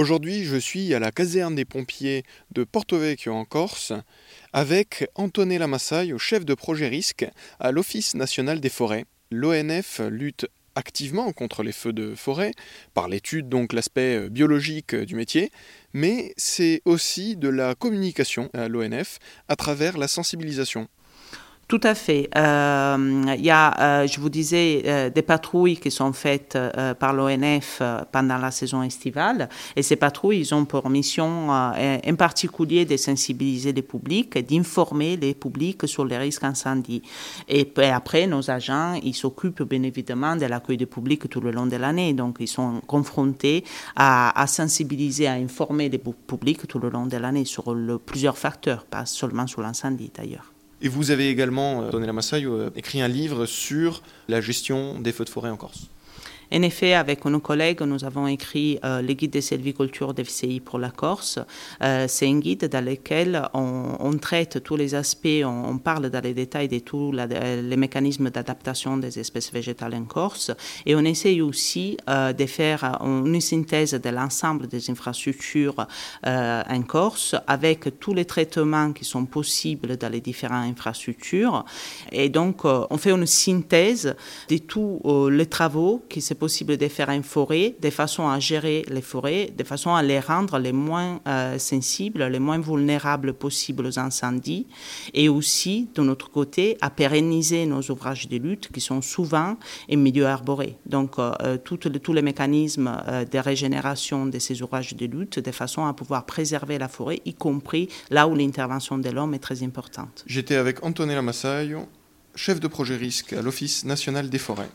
Aujourd'hui, je suis à la caserne des pompiers de Porto Vecchio en Corse avec Antonella Massaio, chef de projet risque à l'Office national des forêts. L'ONF lutte activement contre les feux de forêt, par l'étude donc l'aspect biologique du métier, mais c'est aussi de la communication à l'ONF à travers la sensibilisation. Tout à fait. Euh, il y a, euh, je vous disais, euh, des patrouilles qui sont faites par l'ONF pendant la saison estivale. Et ces patrouilles, ils ont pour mission en particulier de sensibiliser les publics et d'informer les publics sur les risques d'incendie. Et, après, nos agents, ils s'occupent bien évidemment de l'accueil du public tout le long de l'année. Donc, ils sont confrontés à, sensibiliser, à informer les publics tout le long de l'année sur le, plusieurs facteurs, pas seulement sur l'incendie d'ailleurs. Et vous avez également, donné la Massaille, écrit un livre sur la gestion des feux de forêt en Corse. En effet, avec nos collègues, nous avons écrit euh, le guide des sylvicultures FCI pour la Corse. Euh, c'est un guide dans lequel on, traite tous les aspects, on, parle dans les détails de tous les mécanismes d'adaptation des espèces végétales en Corse. Et on essaye aussi euh, de faire une synthèse de l'ensemble des infrastructures en Corse avec tous les traitements qui sont possibles dans les différentes infrastructures. Et donc, on fait une synthèse de tous les travaux qui se possible de faire une forêt, de façon à gérer les forêts, de façon à les rendre les moins euh, sensibles, les moins vulnérables possibles aux incendies, et aussi, de notre côté, à pérenniser nos ouvrages de lutte qui sont souvent en milieu arboré. Donc, euh, euh, tous les mécanismes de régénération de ces ouvrages de lutte, de façon à pouvoir préserver la forêt, y compris là où l'intervention de l'homme est très importante. J'étais avec Antonella Massaio, chef de projet risque à l'Office national des forêts.